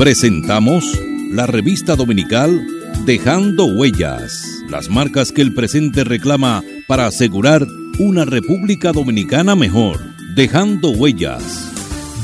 Presentamos la revista dominical Dejando Huellas, las marcas que el presente reclama para asegurar una República Dominicana mejor. Dejando Huellas.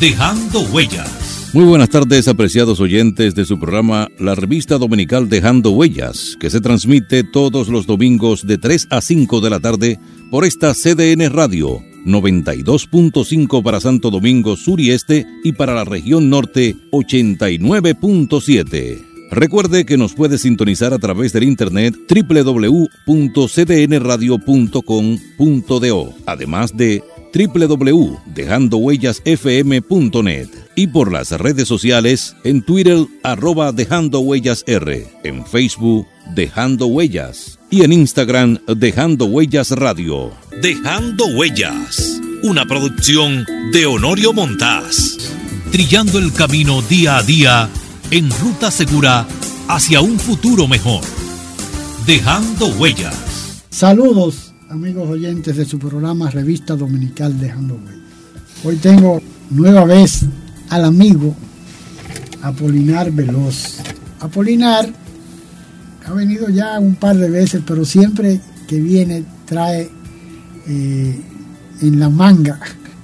Dejando Huellas. Muy buenas tardes, apreciados oyentes de su programa La Revista Dominical Dejando Huellas, que se transmite todos los domingos de 3 a 5 de la tarde por esta CDN Radio 92.5 para Santo Domingo Sur y Este y para la región norte 89.7. Recuerde que nos puede sintonizar a través del internet www.cdnradio.com.do, además de www.dejandohuellasfm.net y por las redes sociales en Twitter arroba Dejando Huellas R, en Facebook Dejando Huellas y en Instagram Dejando Huellas Radio. Dejando Huellas, una producción de Honorio Montás. Trillando el camino día a día en ruta segura hacia un futuro mejor. Dejando Huellas. Saludos amigos oyentes de su programa Revista Dominical Dejando Huellas. Hoy tengo nueva vez al amigo Apolinar Veloz. Apolinar ha venido ya un par de veces, pero siempre que viene trae eh, en la manga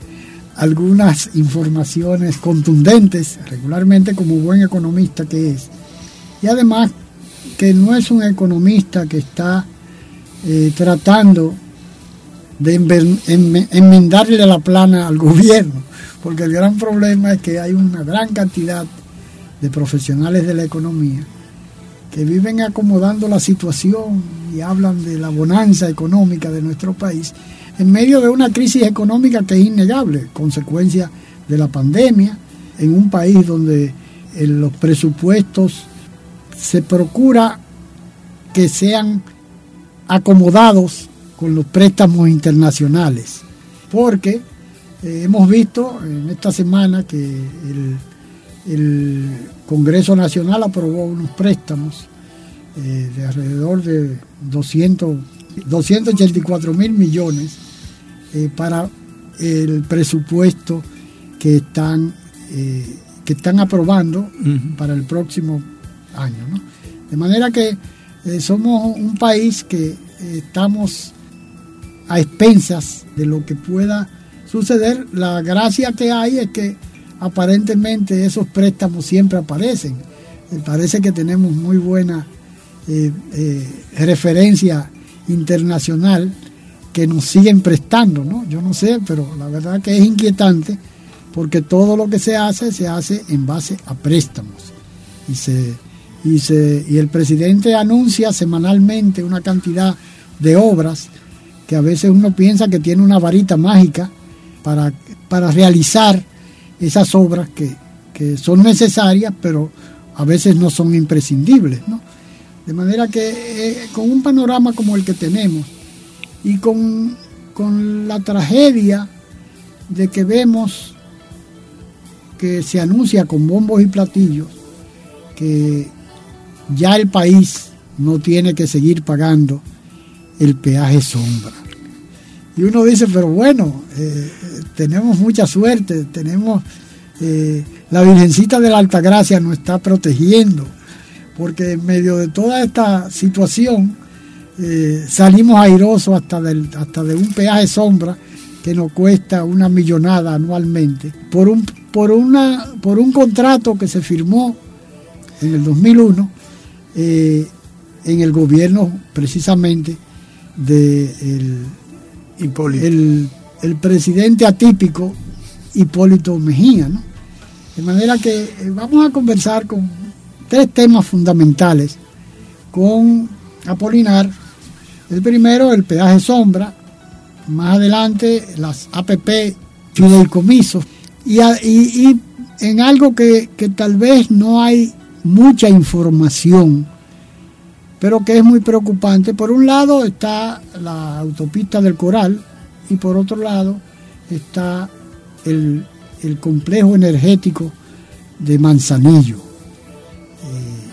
algunas informaciones contundentes, regularmente como buen economista que es. Y además que no es un economista que está eh, tratando de enmendarle la plana al gobierno, porque el gran problema es que hay una gran cantidad de profesionales de la economía que viven acomodando la situación y hablan de la bonanza económica de nuestro país en medio de una crisis económica que es innegable, consecuencia de la pandemia, en un país donde en los presupuestos se procura que sean acomodados con los préstamos internacionales, porque eh, hemos visto en esta semana que el Congreso Nacional aprobó unos préstamos eh, de alrededor de 200, 284 mil millones eh, para el presupuesto que están, eh, que están aprobando para el próximo año. De manera que somos un país que estamos a expensas de lo que pueda suceder. La gracia que hay es que aparentemente esos préstamos siempre aparecen. Me parece que tenemos muy buena eh, eh, referencia internacional que nos siguen prestando, ¿no? Yo no sé, pero la verdad que es inquietante porque todo lo que se hace se hace en base a préstamos. Y, se, y, se, y el presidente anuncia semanalmente una cantidad de obras que a veces uno piensa que tiene una varita mágica para, para realizar esas obras que, son necesarias, pero a veces no son imprescindibles. De manera que eh, con un panorama como el que tenemos y con, con la tragedia de que vemos que se anuncia con bombos y platillos que ya el país no tiene que seguir pagando el peaje sombra. Y uno dice, pero bueno, eh, tenemos mucha suerte, tenemos eh, la Virgencita de la Altagracia nos está protegiendo, porque en medio de toda esta situación eh, salimos airosos hasta, del, hasta de un peaje sombra que nos cuesta una millonada anualmente, por un, por una, por un contrato que se firmó en el 2001 en el gobierno precisamente de el, el, presidente atípico Hipólito Mejía. De manera que eh, vamos a conversar con tres temas fundamentales con Apolinar. El primero, el peaje sombra. Más adelante, las APP fideicomisos. Y, y, y en algo que, que tal vez no hay mucha información pero que es muy preocupante. Por un lado está la autopista del Coral y por otro lado está el, complejo energético de Manzanillo. Eh,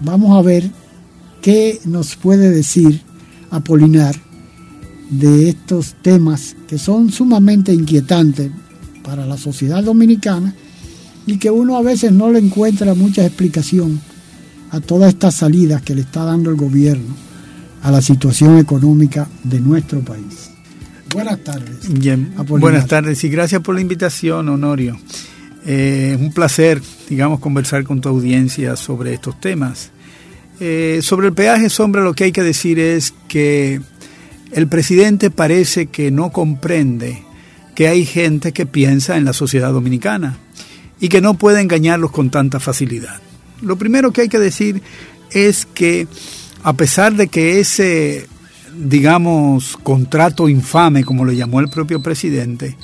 vamos a ver qué nos puede decir Apolinar de estos temas que son sumamente inquietantes para la sociedad dominicana y que uno a veces no le encuentra mucha explicación a todas estas salidas que le está dando el gobierno a la situación económica de nuestro país. Buenas tardes. Bien, buenas tardes y gracias por la invitación, Honorio. Eh, es un placer, digamos, conversar con tu audiencia sobre estos temas. Eh, sobre el peaje sombra lo que hay que decir es que el presidente parece que no comprende que hay gente que piensa en la sociedad dominicana y que no puede engañarlos con tanta facilidad. Lo primero que hay que decir es que a pesar de que ese, digamos, contrato infame, como lo llamó el propio presidente,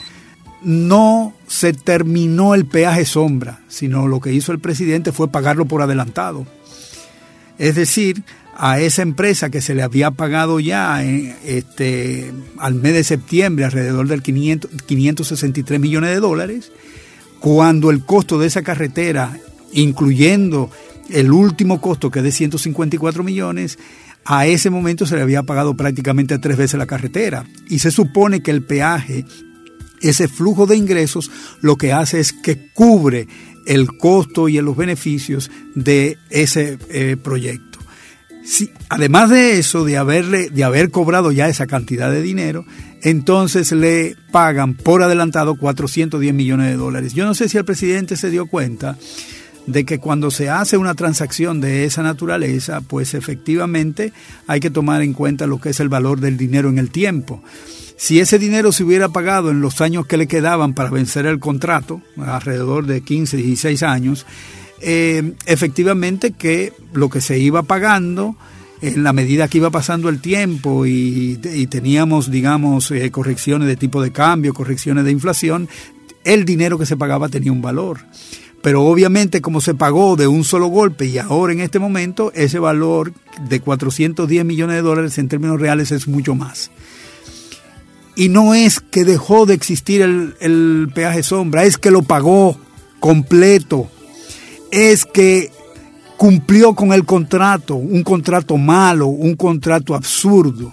no se terminó el peaje sombra, sino lo que hizo el presidente fue pagarlo por adelantado. Es decir, a esa empresa que se le había pagado ya eh, este, al mes de septiembre alrededor del 500, 563 millones de dólares, cuando el costo de esa carretera, incluyendo el último costo que es de 154 millones, a ese momento se le había pagado prácticamente tres veces la carretera. Y se supone que el peaje, ese flujo de ingresos, lo que hace es que cubre el costo y los beneficios de ese eh, proyecto. Si, además de eso, de, haberle, de haber cobrado ya esa cantidad de dinero, entonces le pagan por adelantado 410 millones de dólares. Yo no sé si el presidente se dio cuenta de que cuando se hace una transacción de esa naturaleza, pues efectivamente hay que tomar en cuenta lo que es el valor del dinero en el tiempo. Si ese dinero se hubiera pagado en los años que le quedaban para vencer el contrato, alrededor de 15, 16 años, eh, efectivamente que lo que se iba pagando en la medida que iba pasando el tiempo y, teníamos, digamos, eh, correcciones de tipo de cambio, correcciones de inflación, el dinero que se pagaba tenía un valor. Pero obviamente como se pagó de un solo golpe y ahora en este momento ese valor de 410 millones de dólares en términos reales es mucho más. Y no es que dejó de existir el, el peaje sombra, es que lo pagó completo. Es que cumplió con el contrato, un contrato malo, un contrato absurdo.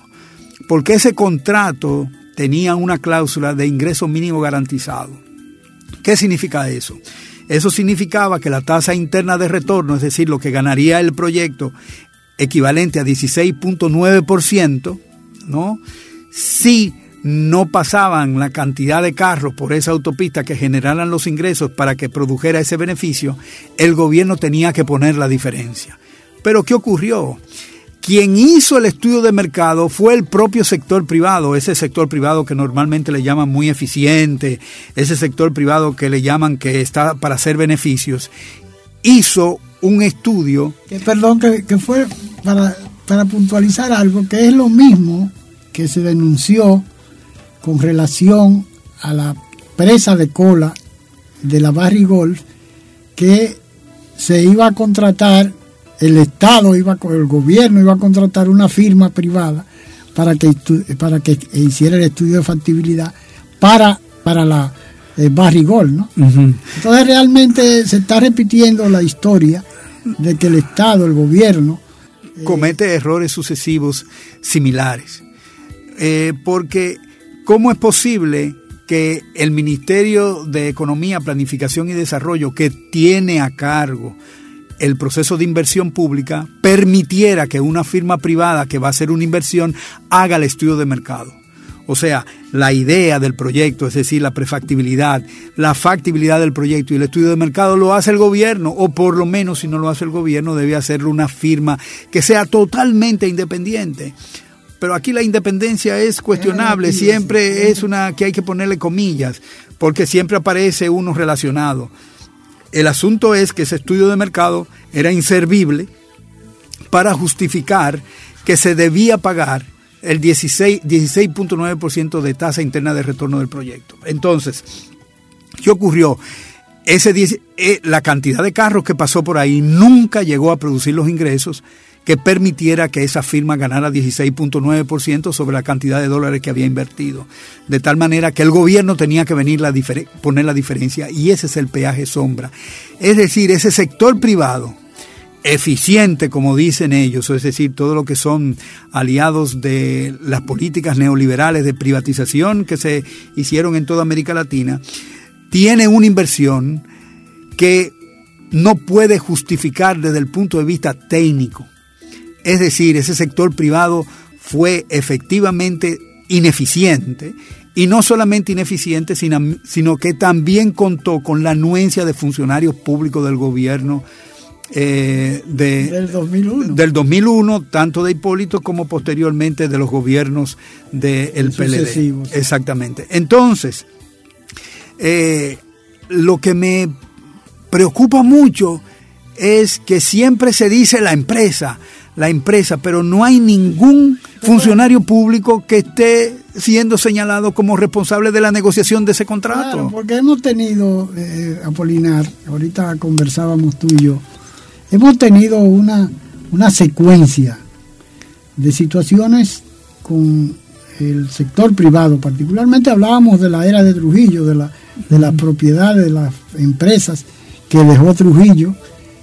Porque ese contrato tenía una cláusula de ingreso mínimo garantizado. ¿Qué significa eso? Eso significaba que la tasa interna de retorno, es decir, lo que ganaría el proyecto, equivalente a 16.9%, ¿no? Si no pasaban la cantidad de carros por esa autopista que generaran los ingresos para que produjera ese beneficio, el gobierno tenía que poner la diferencia. Pero ¿qué ocurrió? Quien hizo el estudio de mercado fue el propio sector privado, ese sector privado que normalmente le llaman muy eficiente, ese sector privado que le llaman que está para hacer beneficios, hizo un estudio. Perdón, que, fue para, para puntualizar algo, que es lo mismo que se denunció con relación a la presa de cola de la Barry que se iba a contratar el Estado iba, el gobierno iba a contratar una firma privada para que, para que hiciera el estudio de factibilidad para, para la eh, barrigol, ¿no? Entonces realmente se está repitiendo la historia de que el Estado, el gobierno... Eh, Comete errores sucesivos similares. Eh, porque, ¿cómo es posible que el Ministerio de Economía, Planificación y Desarrollo, que tiene a cargo el proceso de inversión pública permitiera que una firma privada que va a hacer una inversión haga el estudio de mercado. O sea, la idea del proyecto, es decir, la prefactibilidad, la factibilidad del proyecto y el estudio de mercado lo hace el gobierno, o por lo menos si no lo hace el gobierno debe hacerlo una firma que sea totalmente independiente. Pero aquí la independencia es cuestionable, siempre es una que hay que ponerle comillas, porque siempre aparece uno relacionado. El asunto es que ese estudio de mercado era inservible para justificar que se debía pagar el 16.9% de tasa interna de retorno del proyecto. Entonces, ¿qué ocurrió? Ese eh, la cantidad de carros que pasó por ahí nunca llegó a producir los ingresos que permitiera que esa firma ganara 16.9% sobre la cantidad de dólares que había invertido. De tal manera que el gobierno tenía que venir a poner la diferencia y ese es el peaje sombra. Es decir, ese sector privado eficiente, como dicen ellos, es decir, todo lo que son aliados de las políticas neoliberales de privatización que se hicieron en toda América Latina, tiene una inversión que no puede justificar desde el punto de vista técnico. Es decir, ese sector privado fue efectivamente ineficiente y no solamente ineficiente, sino, sino que también contó con la anuencia de funcionarios públicos del gobierno eh, de, del 2001. Del 2001, tanto de Hipólito como posteriormente de los gobiernos del PLD. Exactamente. Entonces, eh, lo que me preocupa mucho es que siempre se dice la empresa, la empresa, pero no hay ningún funcionario público que esté siendo señalado como responsable de la negociación de ese contrato. porque hemos tenido, eh, Apolinar, ahorita conversábamos tú y yo, hemos tenido una, una secuencia de situaciones con el sector privado, particularmente hablábamos de la era de Trujillo, de la, de las propiedades de las empresas que dejó Trujillo,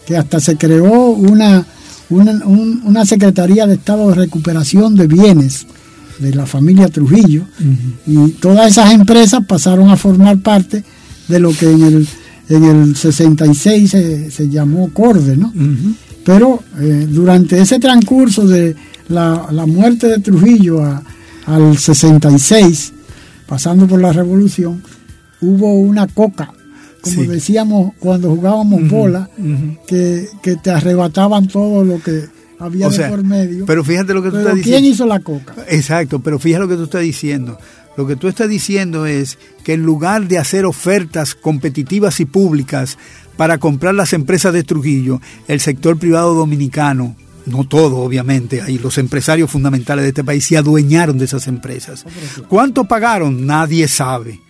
que hasta se creó una, una, Secretaría de Estado de Recuperación de Bienes de la familia Trujillo, y todas esas empresas pasaron a formar parte de lo que en el, en el 66 se, llamó Corde, ¿no? Pero eh, durante ese transcurso de la, la muerte de Trujillo al 66, pasando por la revolución, hubo una coca como decíamos cuando jugábamos bola, que, te arrebataban todo lo que había de por medio. Pero fíjate lo que tú estás diciendo. ¿Quién hizo la coca? Exacto, pero fíjate lo que tú estás diciendo. Lo que tú estás diciendo es que en lugar de hacer ofertas competitivas y públicas para comprar las empresas de Trujillo, el sector privado dominicano, no todo obviamente, ahí los empresarios fundamentales de este país se adueñaron de esas empresas. ¿Cuánto pagaron? Nadie sabe.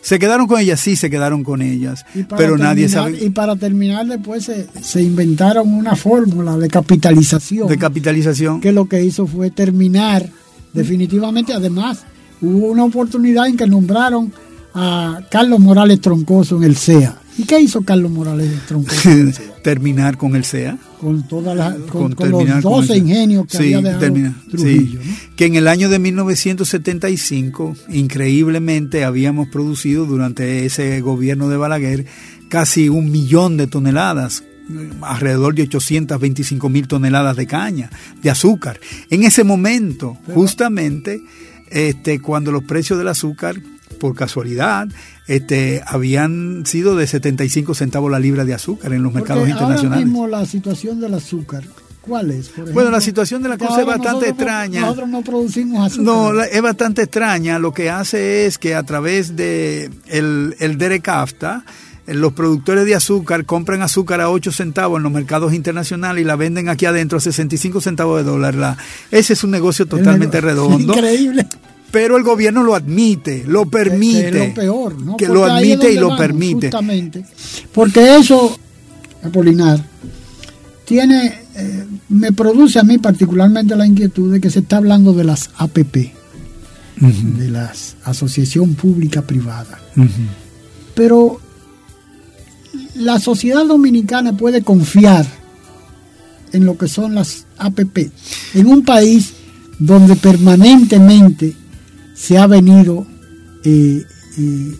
Se quedaron con ellas, sí, se quedaron con ellas, pero nadie sabe. Y para terminar, después se, inventaron una fórmula de capitalización. De capitalización. Que lo que hizo fue terminar definitivamente. Además, hubo una oportunidad en que nombraron a Carlos Morales Troncoso en el CEA. ¿Y qué hizo Carlos Morales Troncoso? terminar con el CEA con todas las con, los 12 ingenios que había dejado Trujillo, que en el año de 1975 increíblemente habíamos producido durante ese gobierno de Balaguer casi un millón de toneladas alrededor de 825 mil toneladas de caña, de azúcar. En ese momento, justamente, este, cuando los precios del azúcar por casualidad, este, habían sido de 75 centavos la libra de azúcar en los mercados internacionales. Ahora mismo la situación del azúcar, ¿cuál es? bueno, la situación de la cosa es bastante extraña. nosotros no producimos azúcar. No, es bastante extraña. Lo que hace es que a través de el, el DERECAFTA, los productores de azúcar compran azúcar a 8 centavos en los mercados internacionales y la venden aquí adentro a 65 centavos de dólar. La, ese es un negocio totalmente redondo. Increíble pero el gobierno lo admite, lo permite. Que, es lo peor, ¿no? Que lo admite y lo permite. Justamente. Porque eso, Apolinar, tiene, eh, me produce a mí particularmente la inquietud de que se está hablando de las APP, de las Asociación Pública Privada. Pero la sociedad dominicana puede confiar en lo que son las APP, en un país donde permanentemente se ha venido eh, eh,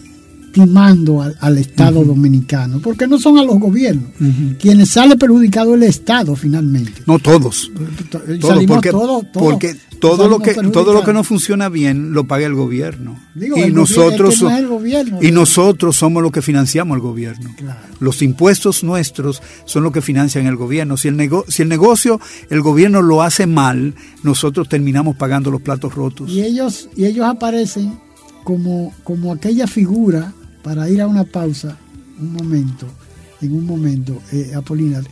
timando al, Estado dominicano, porque no son a los gobiernos. Quienes sale perjudicado el Estado finalmente. No todos. porque, porque todo lo que todo lo que no funciona bien lo paga el gobierno. y nosotros y nosotros somos los que financiamos el gobierno. Los impuestos nuestros son los que financian el gobierno. Si el si el negocio el gobierno lo hace mal, nosotros terminamos pagando los platos rotos. Y ellos y ellos aparecen como como aquella figura para ir a una pausa un momento, en un momento, eh, Apolinar,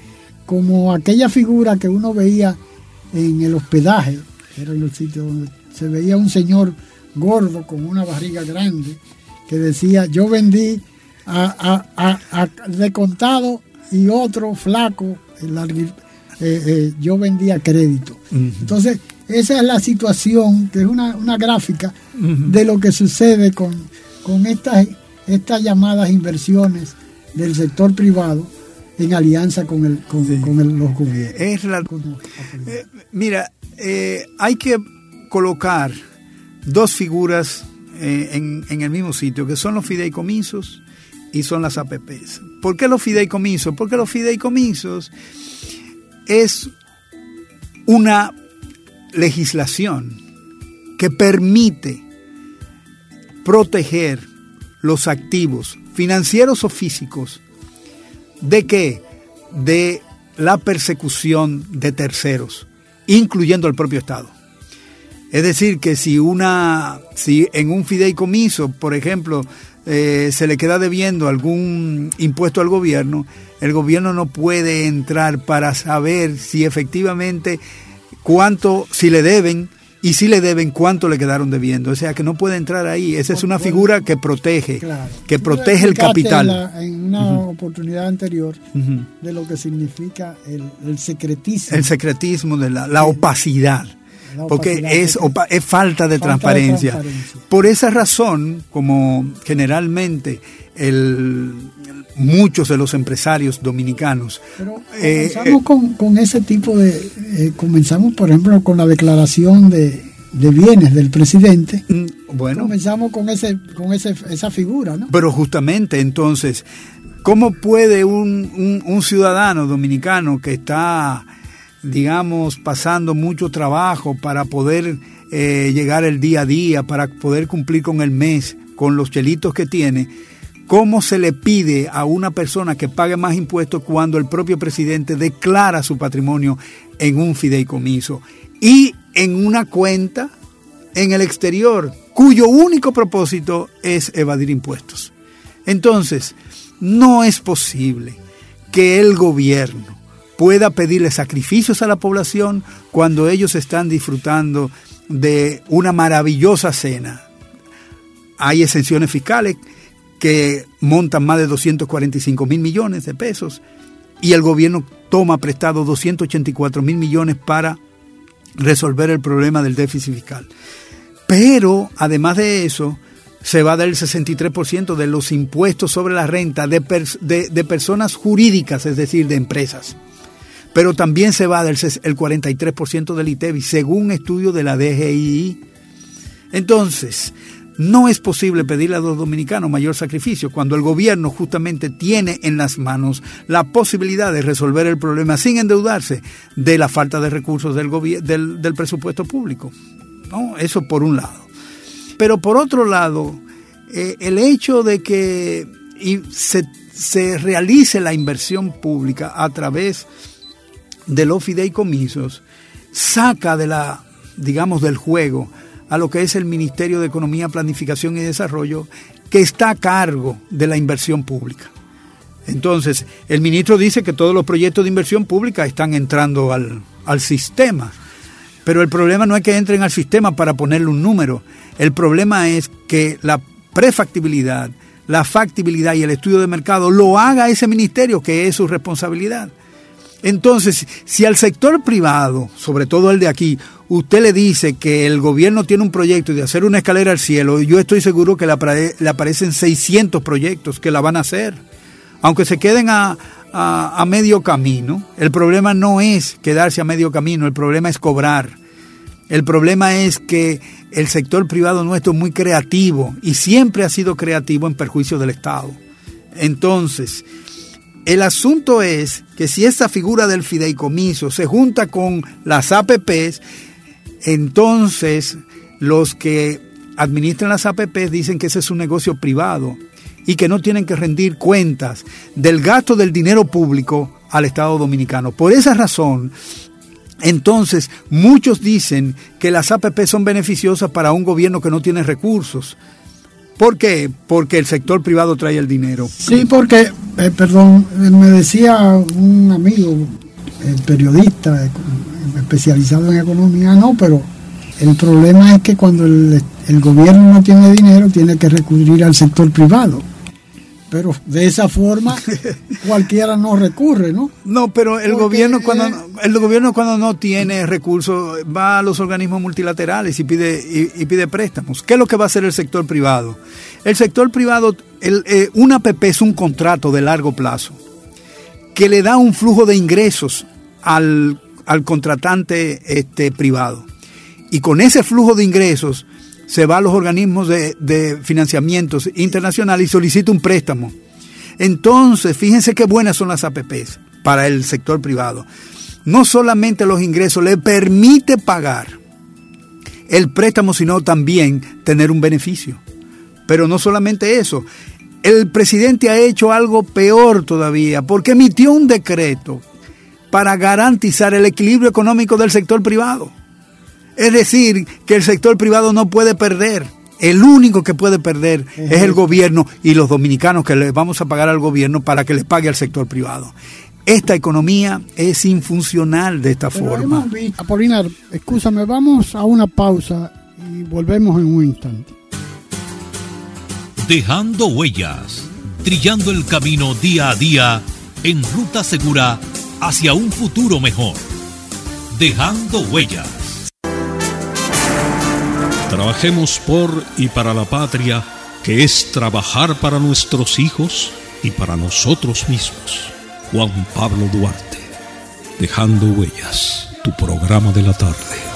como aquella figura que uno veía en el hospedaje era el sitio donde se veía un señor gordo con una barriga grande que decía, yo vendí a, de contado y otro flaco, eh, eh, yo vendí a crédito. Entonces, esa es la situación, que es una, gráfica de lo que sucede con, con estas, estas llamadas inversiones del sector privado en alianza con, el, con, los gobiernos. Eh, mira, eh, hay que colocar dos figuras eh, en, el mismo sitio, que son los fideicomisos y son las APPs. ¿Por qué los fideicomisos? Porque los fideicomisos es una legislación que permite proteger los activos financieros o físicos de qué? De la persecución de terceros, incluyendo el propio Estado. Es decir, que si una, si en un fideicomiso, por ejemplo, eh, se le queda debiendo algún impuesto al gobierno, el gobierno no puede entrar para saber si efectivamente cuánto, si le deben y si le deben cuánto le quedaron debiendo. O sea que no puede entrar ahí. Esa es una figura que protege, que protege el capital. En, una oportunidad anterior de lo que significa el, secretismo. El secretismo de la, opacidad. porque es, es falta, de, transparencia. Por esa razón, como generalmente el, muchos de los empresarios dominicanos. Pero eh, comenzamos con, con, ese tipo de... Eh, comenzamos, por ejemplo, con la declaración de, de bienes del presidente. Mm, bueno. Comenzamos con, ese, con ese, esa figura, ¿no? Pero justamente, entonces, ¿cómo puede un, un, ciudadano dominicano que está, digamos, pasando mucho trabajo para poder eh, llegar el día a día, para poder cumplir con el mes, con los chelitos que tiene, ¿Cómo se le pide a una persona que pague más impuestos cuando el propio presidente declara su patrimonio en un fideicomiso y en una cuenta en el exterior cuyo único propósito es evadir impuestos? Entonces, no es posible que el gobierno pueda pedirle sacrificios a la población cuando ellos están disfrutando de una maravillosa cena. Hay exenciones fiscales que montan más de 245 mil millones de pesos y el gobierno toma prestado 284 mil millones para resolver el problema del déficit fiscal. Pero, además de eso, se va a dar el 63% de los impuestos sobre la renta de, de, personas jurídicas, es decir, de empresas. Pero también se va a dar el 43% del ITEVI, según estudio de la DGI. Entonces, no es posible pedirle a los dominicanos mayor sacrificio cuando el gobierno justamente tiene en las manos la posibilidad de resolver el problema sin endeudarse de la falta de recursos del, del, presupuesto público. ¿no? Eso por un lado. Pero por otro lado, eh, el hecho de que se, se realice la inversión pública a través de los fideicomisos saca de la, digamos, del juego a lo que es el Ministerio de Economía, Planificación y Desarrollo, que está a cargo de la inversión pública. Entonces, el ministro dice que todos los proyectos de inversión pública están entrando al, al sistema, pero el problema no es que entren al sistema para ponerle un número, el problema es que la prefactibilidad, la factibilidad y el estudio de mercado lo haga ese ministerio, que es su responsabilidad. Entonces, si al sector privado, sobre todo el de aquí, usted le dice que el gobierno tiene un proyecto de hacer una escalera al cielo, yo estoy seguro que le, aparecen 600 proyectos que la van a hacer. Aunque se queden a, a, medio camino, el problema no es quedarse a medio camino, el problema es cobrar. El problema es que el sector privado nuestro es muy creativo y siempre ha sido creativo en perjuicio del Estado. Entonces, el asunto es que si esa figura del fideicomiso se junta con las APPs, entonces los que administran las APPs dicen que ese es un negocio privado y que no tienen que rendir cuentas del gasto del dinero público al Estado dominicano. Por esa razón, entonces muchos dicen que las APP son beneficiosas para un gobierno que no tiene recursos. ¿Por qué? Porque el sector privado trae el dinero. Sí, porque, eh, perdón, me decía un amigo, periodista especializado en economía, no, pero el problema es que cuando el, el gobierno no tiene dinero, tiene que recurrir al sector privado pero de esa forma cualquiera no recurre, ¿no? No, pero el gobierno cuando el gobierno cuando no tiene recursos va a los organismos multilaterales y pide y, pide préstamos. ¿Qué es lo que va a hacer el sector privado? El sector privado, el, eh, un APP es un contrato de largo plazo que le da un flujo de ingresos al, al contratante este, privado. Y con ese flujo de ingresos se va a los organismos de, financiamientos internacionales y solicita un préstamo. Entonces, fíjense qué buenas son las APPs para el sector privado. No solamente los ingresos le permite pagar el préstamo, sino también tener un beneficio. Pero no solamente eso, el presidente ha hecho algo peor todavía, porque emitió un decreto para garantizar el equilibrio económico del sector privado. Es decir, que el sector privado no puede perder. El único que puede perder es el gobierno y los dominicanos que le vamos a pagar al gobierno para que le pague al sector privado. Esta economía es infuncional de esta forma. Apolinar, escúchame, vamos a una pausa y volvemos en un instante. Dejando huellas, trillando el camino día a día en ruta segura hacia un futuro mejor. Dejando huellas. Trabajemos por y para la patria, que es trabajar para nuestros hijos y para nosotros mismos. Juan Pablo Duarte, Dejando Huellas, tu programa de la tarde.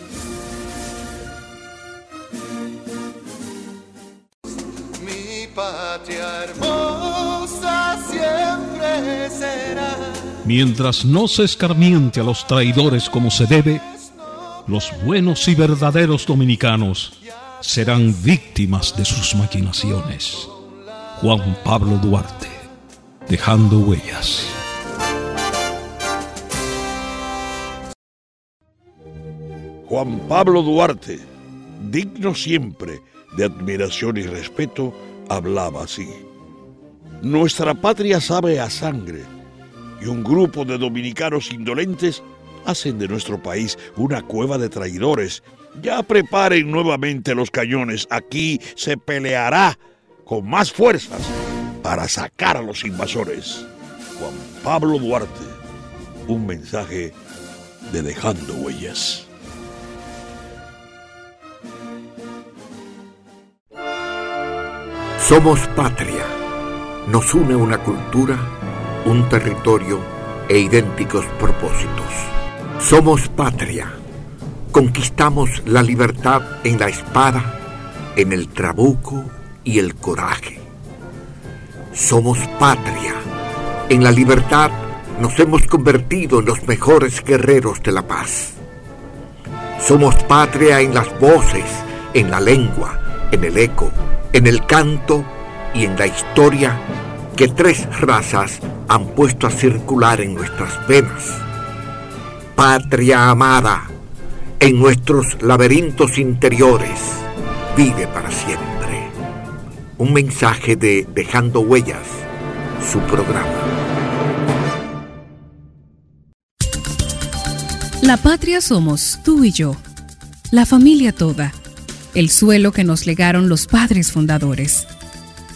Mientras no se escarmiente a los traidores como se debe, los buenos y verdaderos dominicanos serán víctimas de sus maquinaciones. Juan Pablo Duarte, dejando huellas. Juan Pablo Duarte, digno siempre de admiración y respeto, hablaba así. Nuestra patria sabe a sangre y un grupo de dominicanos indolentes hacen de nuestro país una cueva de traidores. Ya preparen nuevamente los cañones, aquí se peleará con más fuerzas para sacar a los invasores. Juan Pablo Duarte, un mensaje de dejando huellas. Somos patria. Nos une una cultura, un territorio e idénticos propósitos. Somos patria. Conquistamos la libertad en la espada, en el trabuco y el coraje. Somos patria. En la libertad nos hemos convertido en los mejores guerreros de la paz. Somos patria en las voces, en la lengua, en el eco, en el canto y en la historia que tres razas han puesto a circular en nuestras venas. Patria amada, en nuestros laberintos interiores, vive para siempre. Un mensaje de Dejando Huellas, su programa. La patria somos tú y yo, la familia toda, el suelo que nos legaron los padres fundadores.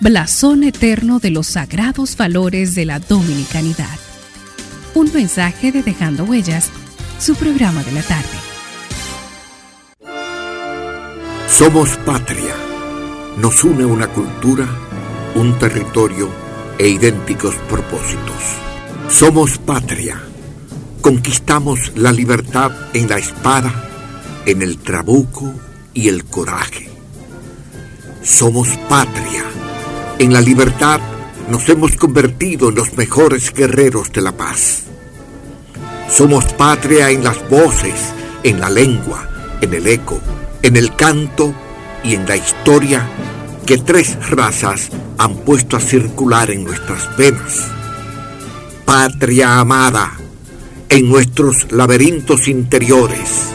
blasón eterno de los sagrados valores de la dominicanidad. Un mensaje de Dejando Huellas, su programa de la tarde. Somos patria. Nos une una cultura, un territorio e idénticos propósitos. Somos patria. Conquistamos la libertad en la espada, en el trabuco y el coraje. Somos patria. En la libertad nos hemos convertido en los mejores guerreros de la paz. Somos patria en las voces, en la lengua, en el eco, en el canto y en la historia que tres razas han puesto a circular en nuestras venas. Patria amada, en nuestros laberintos interiores,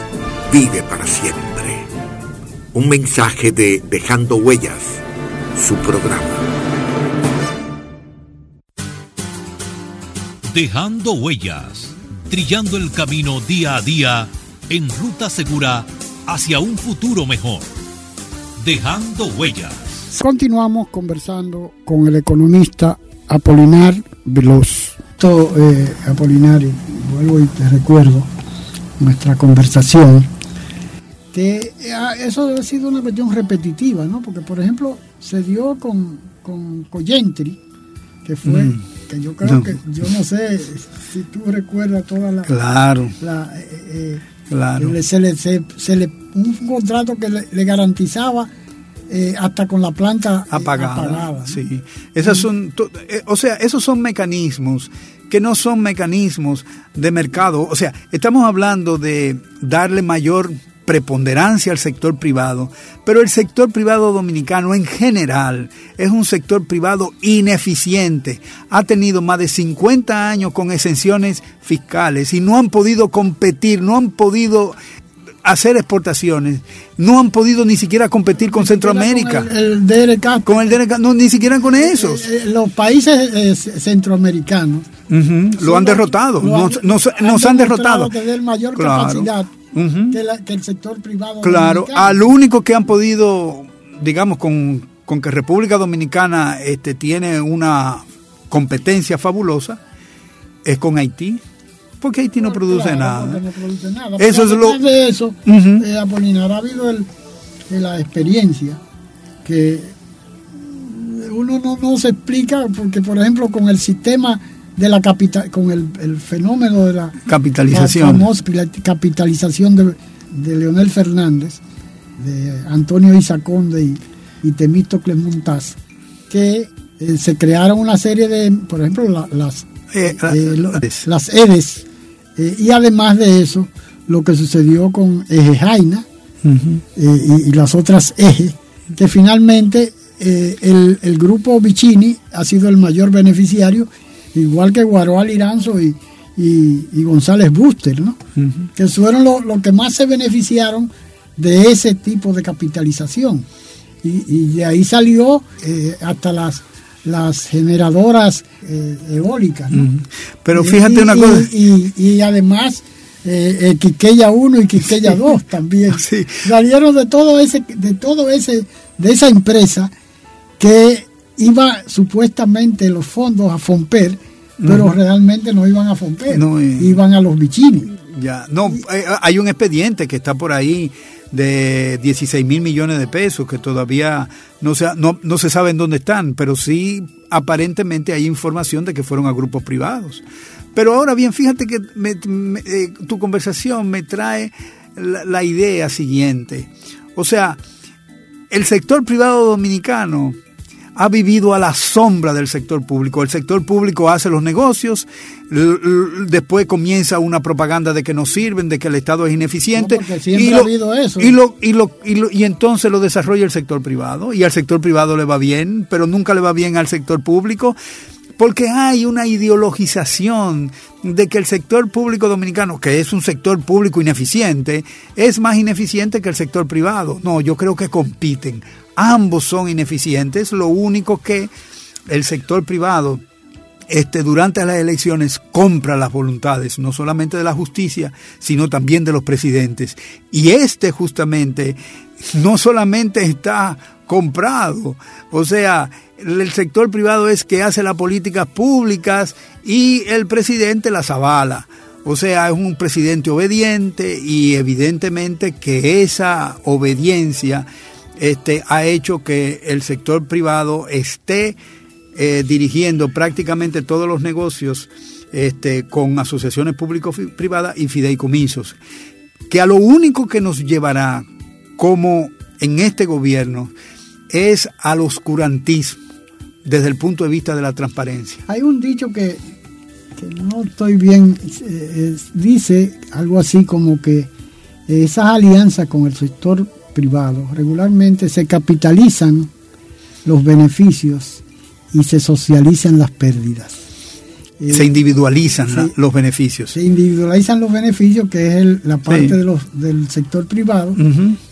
vive para siempre. Un mensaje de Dejando Huellas, su programa. Dejando Huellas, trillando el camino día a día en ruta segura hacia un futuro mejor. Dejando Huellas. Continuamos conversando con el economista Apolinar Veloz. Todo, eh, Apolinar, vuelvo y te recuerdo nuestra conversación, que eh, eso ha sido una cuestión repetitiva, ¿no? Porque, por ejemplo, se dio con, con Coyentri, que fue, Mm. Yo creo No. que, yo no sé si tú recuerdas toda la... Claro, la, eh, eh, claro. se le, se, se le- un contrato que le, le garantizaba eh, hasta con la planta apagada. apagada, ¿no? Sí. Esas son, o sea, esos son mecanismos que no son mecanismos de mercado. O sea, estamos hablando de darle mayor preponderancia al sector privado, pero el sector privado dominicano en general es un sector privado ineficiente. Ha tenido más de 50 años con exenciones fiscales y no han podido competir, no han podido hacer exportaciones, no han podido ni siquiera competir con Centroamérica. Con el, el DRK. Con el DNK, no, ni siquiera con esos. Eh, eh, los países eh, centroamericanos Lo han derrotado, lo han- nos, nos- nos han derrotado. mayor Claro. capacidad La- que el sector privado. Claro, dominicano. al único que han podido, digamos, con, con que República Dominicana este, tiene una competencia fabulosa, es con Haití, porque Haití no produce Claro, nada. no produce nada. Eso es lo- de eso, eh, Apolinar, ha habido el- la experiencia que uno no, no se explica porque, por ejemplo, con el sistema de la capital, con el, el fenómeno de la Capitalización. la capitalización de, de Leonel Fernández, de Antonio Isaconde y, y Temístocles Montaz, que eh, se crearon una serie de, por ejemplo, la- las Eh, eh, lo- las EDES. y además de eso, lo que sucedió con Eje Jaina y, y las otras ejes, que finalmente el, el grupo Vicini ha sido el mayor beneficiario, igual que Guaroal Iranzo y, y- y González Buster, ¿no? que fueron los los que más se beneficiaron de ese tipo de capitalización. Y, y de ahí salió eh, hasta las, las generadoras eh, eólicas. Pero fíjate y- una cosa. Y, y además, eh, eh, Quiqueya 1 y Quiqueya 2 también. Sí. Salieron de todo ese, de todo ese, de esa empresa que iba supuestamente los fondos a Fomper, pero realmente no iban a Fomper, No, eh. iban a los bichini. Ya, no, eh, hay un expediente que está por ahí de 16 mil millones de pesos que todavía no se, no, no se sabe en dónde están, pero sí aparentemente hay información de que fueron a grupos privados. Pero ahora bien, fíjate que me- me- eh, tu conversación me trae la, la idea siguiente. O sea, el sector privado dominicano ha vivido a la sombra del sector público. El sector público hace los negocios, después comienza una propaganda de que no sirven, de que el Estado es ineficiente. No, lo- eso. Y, lo, y, lo, y, lo- y entonces lo desarrolla el sector privado. Y al sector privado le va bien, pero nunca le va bien al sector público. Porque hay una ideologización de que el sector público dominicano, que es un sector público ineficiente, es más ineficiente que el sector privado. No, yo creo que compiten. Ambos son ineficientes. Lo único que el sector privado este, durante las elecciones compra las voluntades, no solamente de la justicia, sino también de los presidentes. Y este justamente no solamente está comprado, o sea, el sector privado es que hace las políticas públicas y el presidente las avala. O sea, es un presidente obediente y evidentemente que esa obediencia este, ha hecho que el sector privado esté eh, dirigiendo prácticamente todos los negocios este, con asociaciones público-privadas y fideicomisos, que a lo único que nos llevará como en este gobierno es al oscurantismo desde el punto de vista de la transparencia. Hay un dicho que, que no estoy bien, eh, dice algo así como que esas alianzas con el sector privado regularmente se capitalizan los beneficios y se socializan las pérdidas. Eh, se individualizan los beneficios. Se individualizan los beneficios, que es el, la parte de los, del sector privado,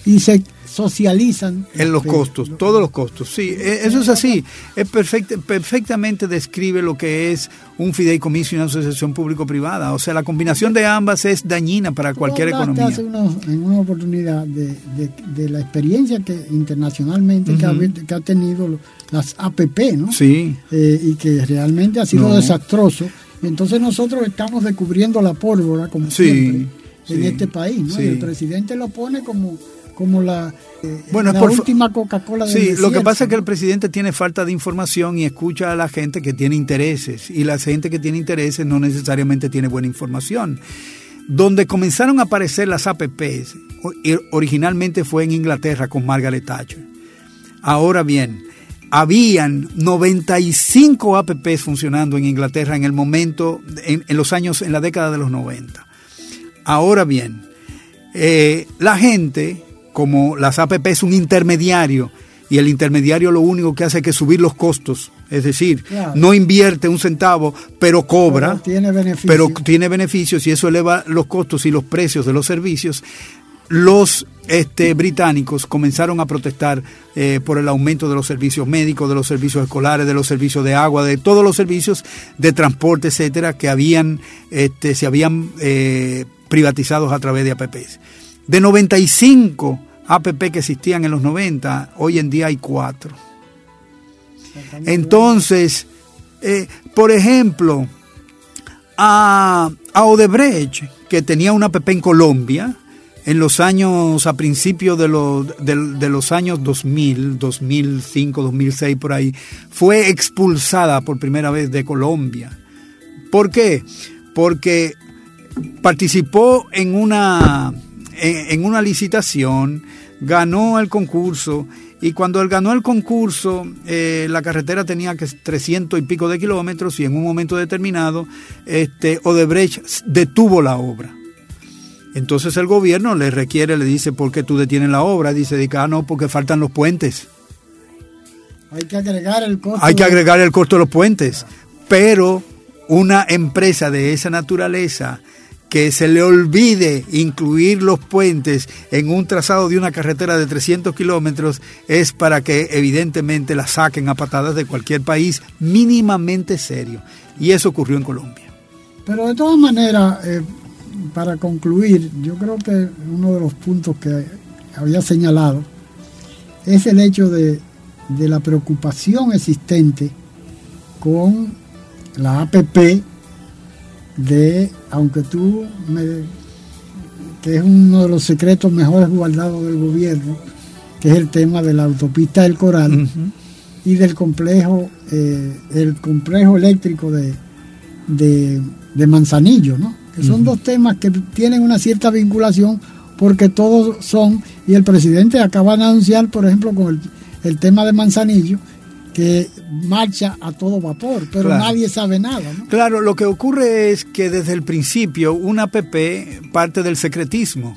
y se socializan. En los costos, todos los costos. Sí, e, eso es así. Es perfectamente describe lo que es un fideicomiso y una asociación público-privada. O sea, la combinación de ambas es dañina para cualquier economía. Hace en una oportunidad de, la experiencia que internacionalmente que, ha, tenido las APP, ¿no? Sí. Eh, y que realmente ha sido desastroso. Entonces nosotros estamos descubriendo la pólvora, como siempre, en este país, ¿no? Y el presidente lo pone como como la, eh, bueno, la última Coca-Cola Sí, lo que pasa es que el presidente tiene falta de información y escucha a la gente que tiene intereses y la gente que tiene intereses no necesariamente tiene buena información. Donde comenzaron a aparecer las APPs, originalmente fue en Inglaterra con Margaret Thatcher. Ahora bien, habían 95 APPs funcionando en Inglaterra en el momento, en, en los años, en la década de los 90. Ahora bien, eh, la gente como las APP es un intermediario y el intermediario lo único que hace es subir los costos, es decir, no invierte un centavo, pero cobra, pero tiene, beneficios. pero tiene beneficios y eso eleva los costos y los precios de los servicios. Los este, británicos comenzaron a protestar eh, por el aumento de los servicios médicos, de los servicios escolares, de los servicios de agua, de todos los servicios de transporte, etcétera, que habían, este, se habían eh, privatizados a través de APPs. De 95 APP que existían en los 90, hoy en día hay cuatro. Entonces, eh, por ejemplo, a, Odebrecht, que tenía una APP en Colombia, en los años, a principios de, los, de, los años 2000, 2005, 2006, por ahí, fue expulsada por primera vez de Colombia. ¿Por qué? Porque participó en una en, una licitación, ganó el concurso y cuando él ganó el concurso, eh, la carretera tenía que 300 y pico de kilómetros y en un momento determinado, este, Odebrecht detuvo la obra. Entonces el gobierno le requiere, le dice, ¿por qué tú detienes la obra? Dice, ah, no, porque faltan los puentes. Hay que agregar el costo. Hay que agregar el costo de los puentes. Pero una empresa de esa naturaleza que se le olvide incluir los puentes en un trazado de una carretera de 300 kilómetros es para que evidentemente la saquen a patadas de cualquier país mínimamente serio. Y eso ocurrió en Colombia. Pero de todas maneras, eh, para concluir, yo creo que uno de los puntos que había señalado es el hecho de, de la preocupación existente con la APP de, aunque tú me, que es uno de los secretos mejores guardados del gobierno, que es el tema de la autopista del Coral y del complejo, eh, el complejo eléctrico de, de, Manzanillo, ¿no? que son dos temas que tienen una cierta vinculación porque todos son, y el presidente acaba de anunciar, por ejemplo, con el, el tema de Manzanillo, que marcha a todo vapor, pero nadie sabe nada. Claro, lo que ocurre es que desde el principio una APP parte del secretismo,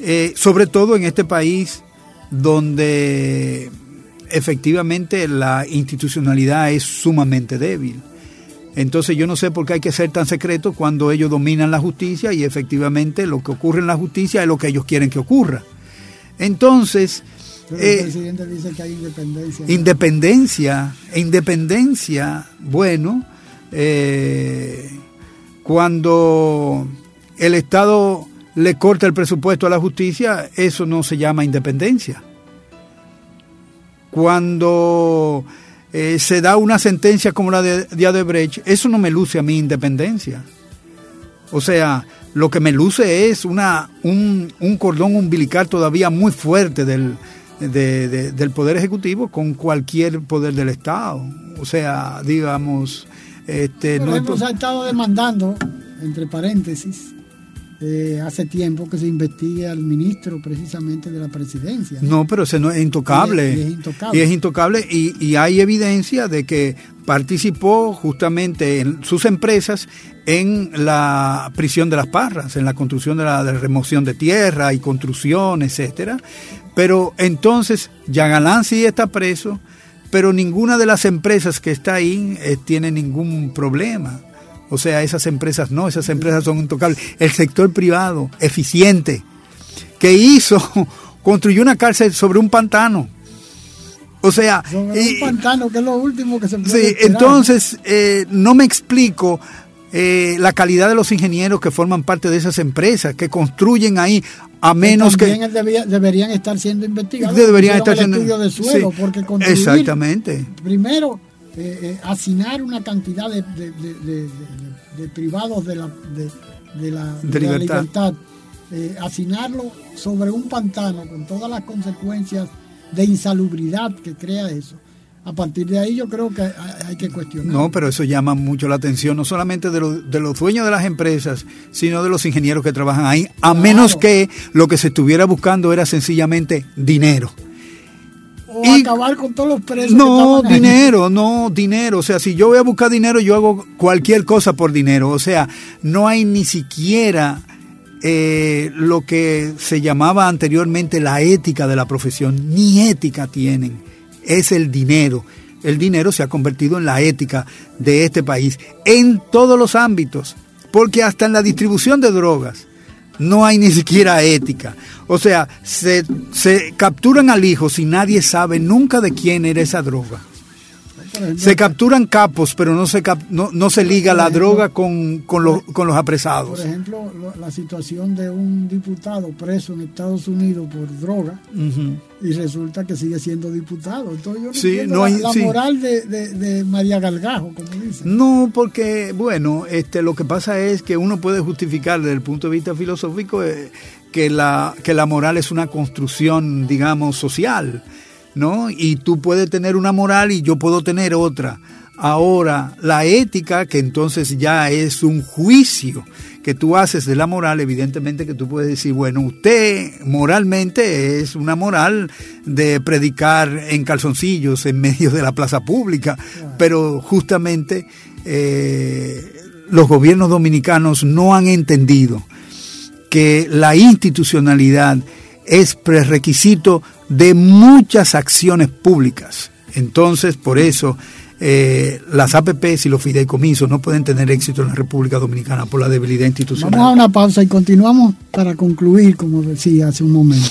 eh, sobre todo en este país donde efectivamente la institucionalidad es sumamente débil. Entonces yo no sé por qué hay que ser tan secreto cuando ellos dominan la justicia y efectivamente lo que ocurre en la justicia es lo que ellos quieren que ocurra. Entonces, el eh, presidente dice que hay independencia. Independencia, independencia, bueno, eh, cuando el Estado le corta el presupuesto a la justicia, eso no se llama independencia. Cuando eh, se da una sentencia como la de, de Adebrecht, eso no me luce a mí independencia. O sea, lo que me luce es una, un, un cordón umbilical todavía muy fuerte del, del Poder Ejecutivo con cualquier poder del Estado. O sea, digamos... Este, no hemos estado demandando, entre paréntesis, eh, hace tiempo que se investigue al ministro precisamente de la presidencia. No, pero ese no es intocable. Y, es intocable. Y es intocable y, hay evidencia de que participó justamente en sus empresas en la prisión de las parras, en la construcción de la remoción de tierra y construcción, etcétera. Pero entonces Yagalán sí está preso, pero ninguna de las empresas que está ahí eh, tiene ningún problema. O sea, esas empresas no, esas empresas son intocables. El sector privado, eficiente, que hizo, construyó una cárcel sobre un pantano. O sea, sobre un pantano, que es lo último que se puede Sí, entonces eh, no me explico eh, la calidad de los ingenieros que forman parte de esas empresas, que construyen ahí, a menos que... También deberían estar siendo investigados. Deberían estar siendo... estudio de suelo, sí, porque Exactamente. Primero, eh, eh, asignar una cantidad de, de, de, de privados de la, de, la, libertad, libertad eh, asignarlo sobre un pantano con todas las consecuencias de insalubridad que crea eso. A partir de ahí yo creo que hay que cuestionar. No, pero eso llama mucho la atención, no solamente de, lo, de los dueños de las empresas, sino de los ingenieros que trabajan ahí, a claro. menos que lo que se estuviera buscando era sencillamente dinero. O y, acabar con todos los precios. No, dinero, ahí. no, dinero. O sea, si yo voy a buscar dinero, yo hago cualquier cosa por dinero. O sea, no hay ni siquiera eh, lo que se llamaba anteriormente la ética de la profesión, ni ética tienen, es el dinero. El dinero se ha convertido en la ética de este país en todos los ámbitos, porque hasta en la distribución de drogas no hay ni siquiera ética. O sea, se, se capturan al hijo si nadie sabe nunca de quién era esa droga. Ejemplo, se capturan capos, pero no se, cap, no, no se liga la ejemplo, droga con, con, los, con los apresados. Por ejemplo, la situación de un diputado preso en Estados Unidos por droga uh -huh. y resulta que sigue siendo diputado. Entonces yo no sí, no la, hay, la sí. moral de, de, de, María Galgajo, como dicen. No, porque, bueno, este, lo que pasa es que uno puede justificar desde el punto de vista filosófico eh, que, la, que la moral es una construcción, digamos, social. ¿No? Y tú puedes tener una moral y yo puedo tener otra. Ahora, la ética, que entonces ya es un juicio que tú haces de la moral, evidentemente que tú puedes decir, bueno, usted moralmente es una moral de predicar en calzoncillos en medio de la plaza pública, pero justamente eh, los gobiernos dominicanos no han entendido que la institucionalidad es prerequisito de muchas acciones públicas. Entonces, por eso, eh, las APPs y los fideicomisos no pueden tener éxito en la República Dominicana por la debilidad institucional. Vamos a una pausa y continuamos para concluir, como decía hace un momento,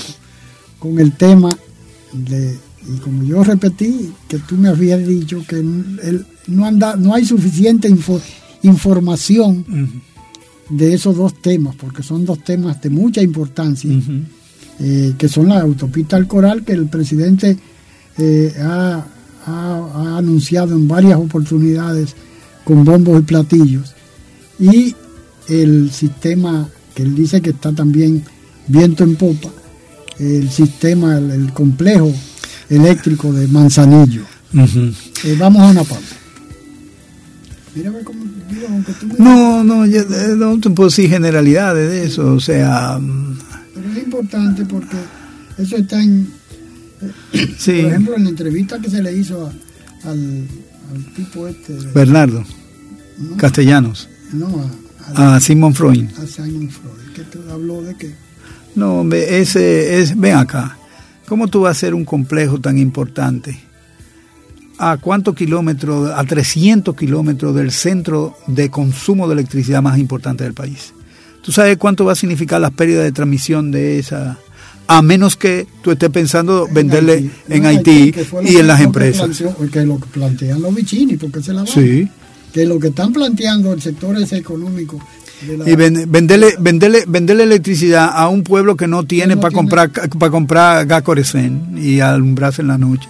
con el tema de, y como yo repetí, que tú me habías dicho que el, no, anda, no hay suficiente info, información uh -huh. de esos dos temas, porque son dos temas de mucha importancia. Uh -huh eh, que son las autopistas al coral que el presidente eh, ha, ha, ha, anunciado en varias oportunidades con bombos y platillos. Y el sistema que él dice que está también viento en popa el sistema el, el complejo eléctrico de Manzanillo. Uh -huh. eh, vamos a una pausa. Mírame cómo, tú no, no, yo, no te puedo decir generalidades de eso, o sea, pero es importante porque eso está en. Sí. Por ejemplo, en la entrevista que se le hizo a, al, al, tipo este. De, Bernardo ¿no? Castellanos. No, a, a, a Simon Freud. A Simon Freud. ¿Qué te habló de qué? No, ese es. Ven acá. ¿Cómo tú vas a hacer un complejo tan importante? ¿A cuántos kilómetros? A 300 kilómetros del centro de consumo de electricidad más importante del país. ¿Tú sabes cuánto va a significar las pérdidas de transmisión de esa? A menos que tú estés pensando en venderle Haití, en Haití, y en las empresas. Que, planteó, que lo que plantean los Vicini, porque se la van. Sí. Que lo que están planteando el sector ese económico. La, y venderle, venderle, venderle electricidad a un pueblo que no tiene no para comprar para comprar gas corecén y alumbrarse en la noche.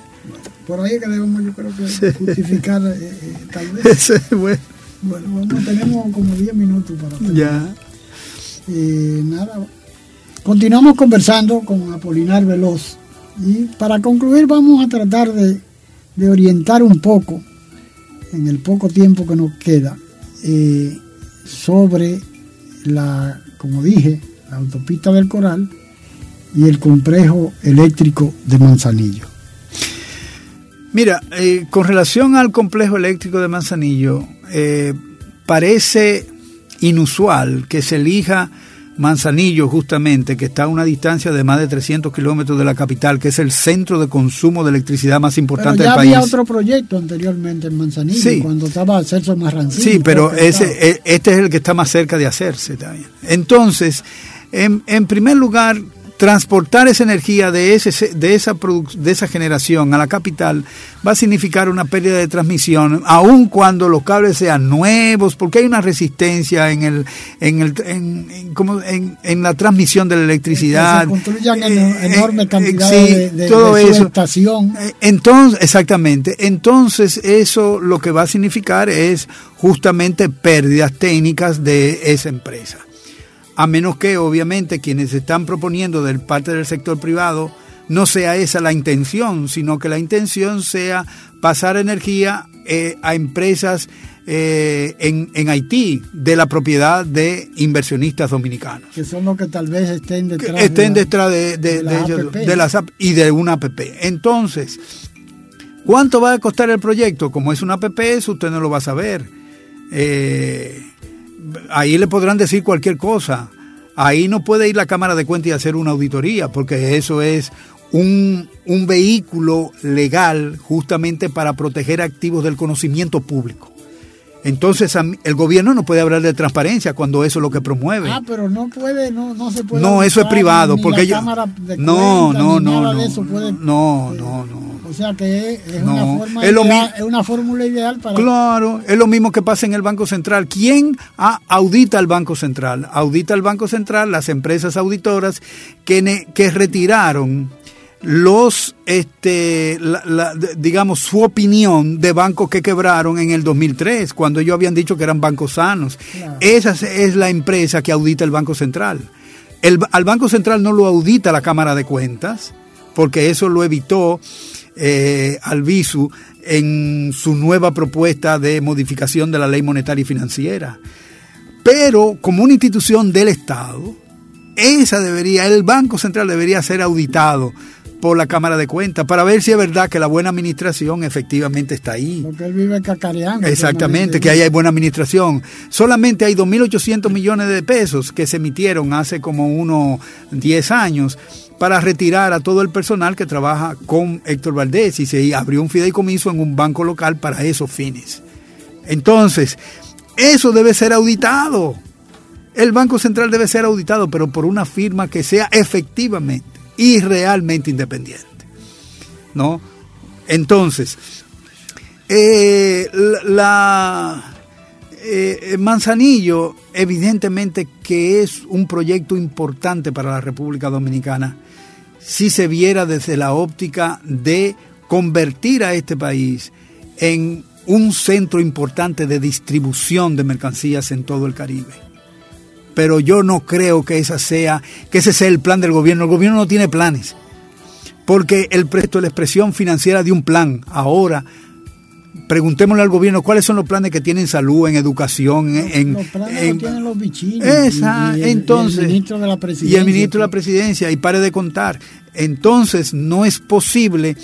Por ahí que debemos, yo creo que sí. justificar eh, eh, tal vez. bueno. bueno, vamos, tenemos como 10 minutos para. Terminar. Ya. Eh, nada, continuamos conversando con Apolinar Veloz y para concluir vamos a tratar de, de orientar un poco, en el poco tiempo que nos queda, eh, sobre la, como dije, la autopista del Coral y el complejo eléctrico de Manzanillo. Mira, eh, con relación al complejo eléctrico de Manzanillo, eh, parece inusual que se elija Manzanillo, justamente, que está a una distancia de más de 300 kilómetros de la capital, que es el centro de consumo de electricidad más importante pero ya del país. había otro proyecto anteriormente en Manzanillo, Sí. cuando estaba Celso Marrancillo. Sí, pero ese, e- este es el que está más cerca de hacerse también. Entonces, en, en primer lugar, transportar esa energía de, ese, de, esa de esa generación a la capital va a significar una pérdida de transmisión, aun cuando los cables sean nuevos, porque hay una resistencia en, el, en, el, en, en- como en, en la transmisión de la electricidad. Que se construyan Eh, eno- eh, sí, de, de, todo de eso. subestación. Eh, Entonces, exactamente. Entonces, eso lo que va a significar es justamente pérdidas técnicas de esa empresa. A menos que, obviamente, quienes están proponiendo del parte del sector privado no sea esa la intención, sino que la intención sea pasar energía eh, a empresas eh, en, en Haití de la propiedad de inversionistas dominicanos que son los que tal vez estén que detrás. estén de detrás de, de- ellos, APP. de las app y de una app. Entonces, ¿cuánto va a costar el proyecto? Como es una app, eso usted no lo va a saber. Eh, ahí le podrán decir cualquier cosa. Ahí no puede ir la Cámara de Cuentas y hacer una auditoría, porque eso es un, un vehículo legal justamente para proteger activos del conocimiento público. Entonces el gobierno no puede hablar de transparencia cuando eso es lo que promueve. Ah, pero no puede, no, no se puede. No, eso es privado, ni porque la yo- Cámara de no, no, ni no, nada no, de eso puede- no, no, no. O sea que es, No, una forma es lo ideal- es una fórmula ideal para. Claro, es lo mismo que pasa en el Banco Central. ¿Quién ah, audita el Banco Central? Audita el Banco Central las empresas auditoras que, ne- que retiraron los, este, la- la- de- digamos, su opinión de bancos que quebraron en el 2003, cuando ellos habían dicho que eran bancos sanos. Claro. Esa es- es la empresa que audita el Banco Central. El, al Banco Central no lo audita la Cámara de Cuentas, porque eso lo evitó eh, Albizu en su nueva propuesta de modificación de la ley monetaria y financiera. Pero como una institución del Estado, esa debería, el Banco Central debería ser auditado por la Cámara de Cuentas para ver si es verdad que la buena administración efectivamente está ahí. Porque él vive cacareando. Exactamente, que ahí hay buena administración. Solamente hay 2.800 millones de pesos que se emitieron hace como unos 10 años para retirar a todo el personal que trabaja con Héctor Valdés y se abrió un fideicomiso en un banco local para esos fines. Entonces, eso debe ser auditado. El Banco Central debe ser auditado, pero por una firma que sea efectivamente y realmente independiente. ¿No? Entonces, eh, la, eh, Manzanillo, evidentemente que es un proyecto importante para la República Dominicana, si se viera desde la óptica de convertir a este país en un centro importante de distribución de mercancías en todo el Caribe. Pero yo no creo que esa sea, que ese sea el plan del gobierno. El gobierno no tiene planes porque el presto es la expresión financiera de un plan. Ahora, preguntémosle al gobierno cuáles son los planes que tienen en salud, en educación, en... Los planes en- los tienen los bichinos. esa, y- y el- entonces... Y el ministro de la y presidencia. el ministro de la presidencia, y pare de contar. Entonces, no es posible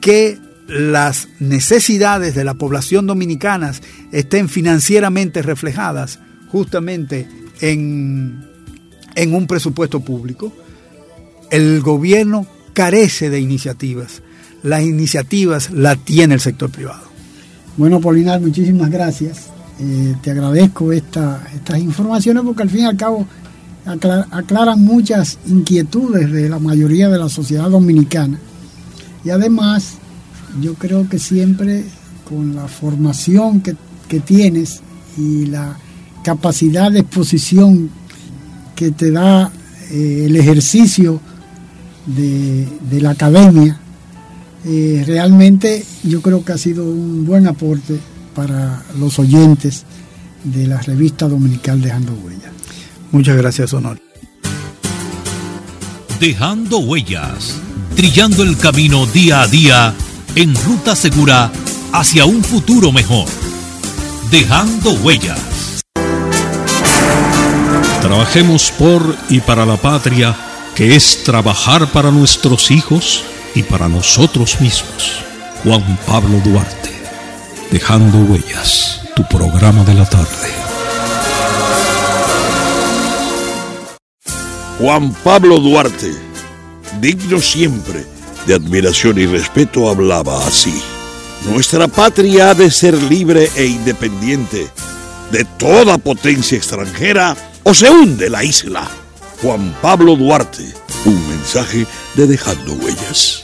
que las necesidades de la población dominicana estén financieramente reflejadas justamente en, en un presupuesto público. El gobierno carece de iniciativas. Las iniciativas las tiene el sector privado. Bueno, Polinar, muchísimas gracias. Eh, te agradezco esta, estas informaciones porque al fin y al cabo acla- aclaran muchas inquietudes de la mayoría de la sociedad dominicana. Y además, yo creo que siempre con la formación que, que tienes y la capacidad de exposición que te da eh, el ejercicio de, de la academia, eh, realmente yo creo que ha sido un buen aporte para los oyentes de la revista dominical Dejando Huella. Muchas gracias, Honor. Dejando huellas, trillando el camino día a día en ruta segura hacia un futuro mejor. Dejando huellas. Trabajemos por y para la patria, que es trabajar para nuestros hijos y para nosotros mismos. Juan Pablo Duarte, Dejando Huellas, tu programa de la tarde. Juan Pablo Duarte, digno siempre de admiración y respeto, hablaba así. Nuestra patria ha de ser libre e independiente de toda potencia extranjera o se hunde la isla. Juan Pablo Duarte, un mensaje de Dejando Huellas.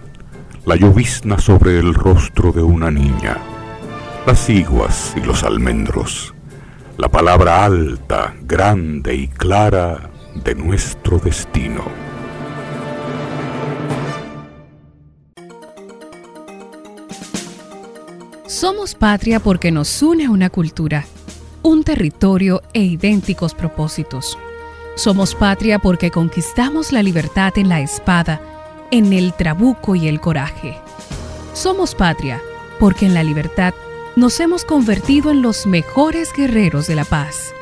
la llovizna sobre el rostro de una niña, las iguas y los almendros, la palabra alta, grande y clara de nuestro destino. Somos patria porque nos une una cultura, un territorio e idénticos propósitos. Somos patria porque conquistamos la libertad en la espada, en el trabuco y el coraje. Somos patria porque en la libertad nos hemos convertido en los mejores guerreros de la paz.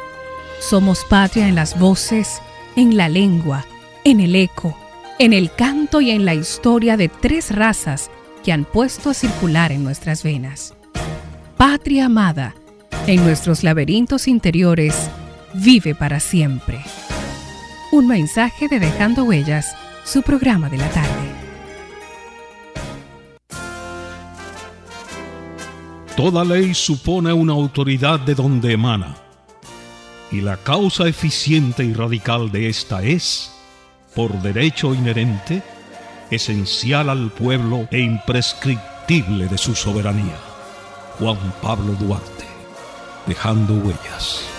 Somos patria en las voces, en la lengua, en el eco, en el canto y en la historia de tres razas que han puesto a circular en nuestras venas patria amada, en nuestros laberintos interiores, vive para siempre. Un mensaje de Dejando Huellas, su programa de la tarde. Toda ley supone una autoridad de donde emana, y la causa eficiente y radical de esta es, por derecho inherente, esencial al pueblo e imprescriptible de su soberanía. Juan Pablo Duarte, dejando huellas.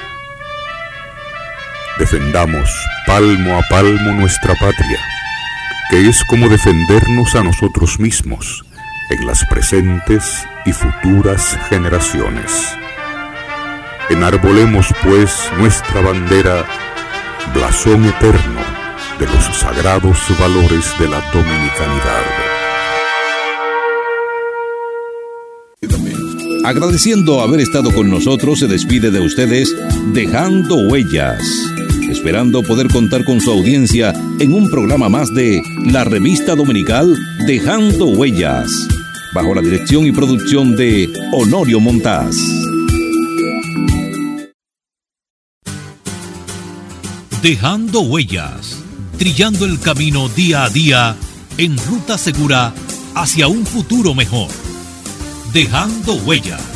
Defendamos palmo a palmo nuestra patria, que es como defendernos a nosotros mismos en las presentes y futuras generaciones. Enarbolemos pues nuestra bandera, blasón eterno de los sagrados valores de la dominicanidad. Agradeciendo haber estado con nosotros, se despide de ustedes dejando huellas, esperando poder contar con su audiencia en un programa más de la revista dominical Dejando Huellas, bajo la dirección y producción de Honorio Montás. Dejando Huellas trillando el camino día a día en ruta segura hacia un futuro mejor. Dejando huellas.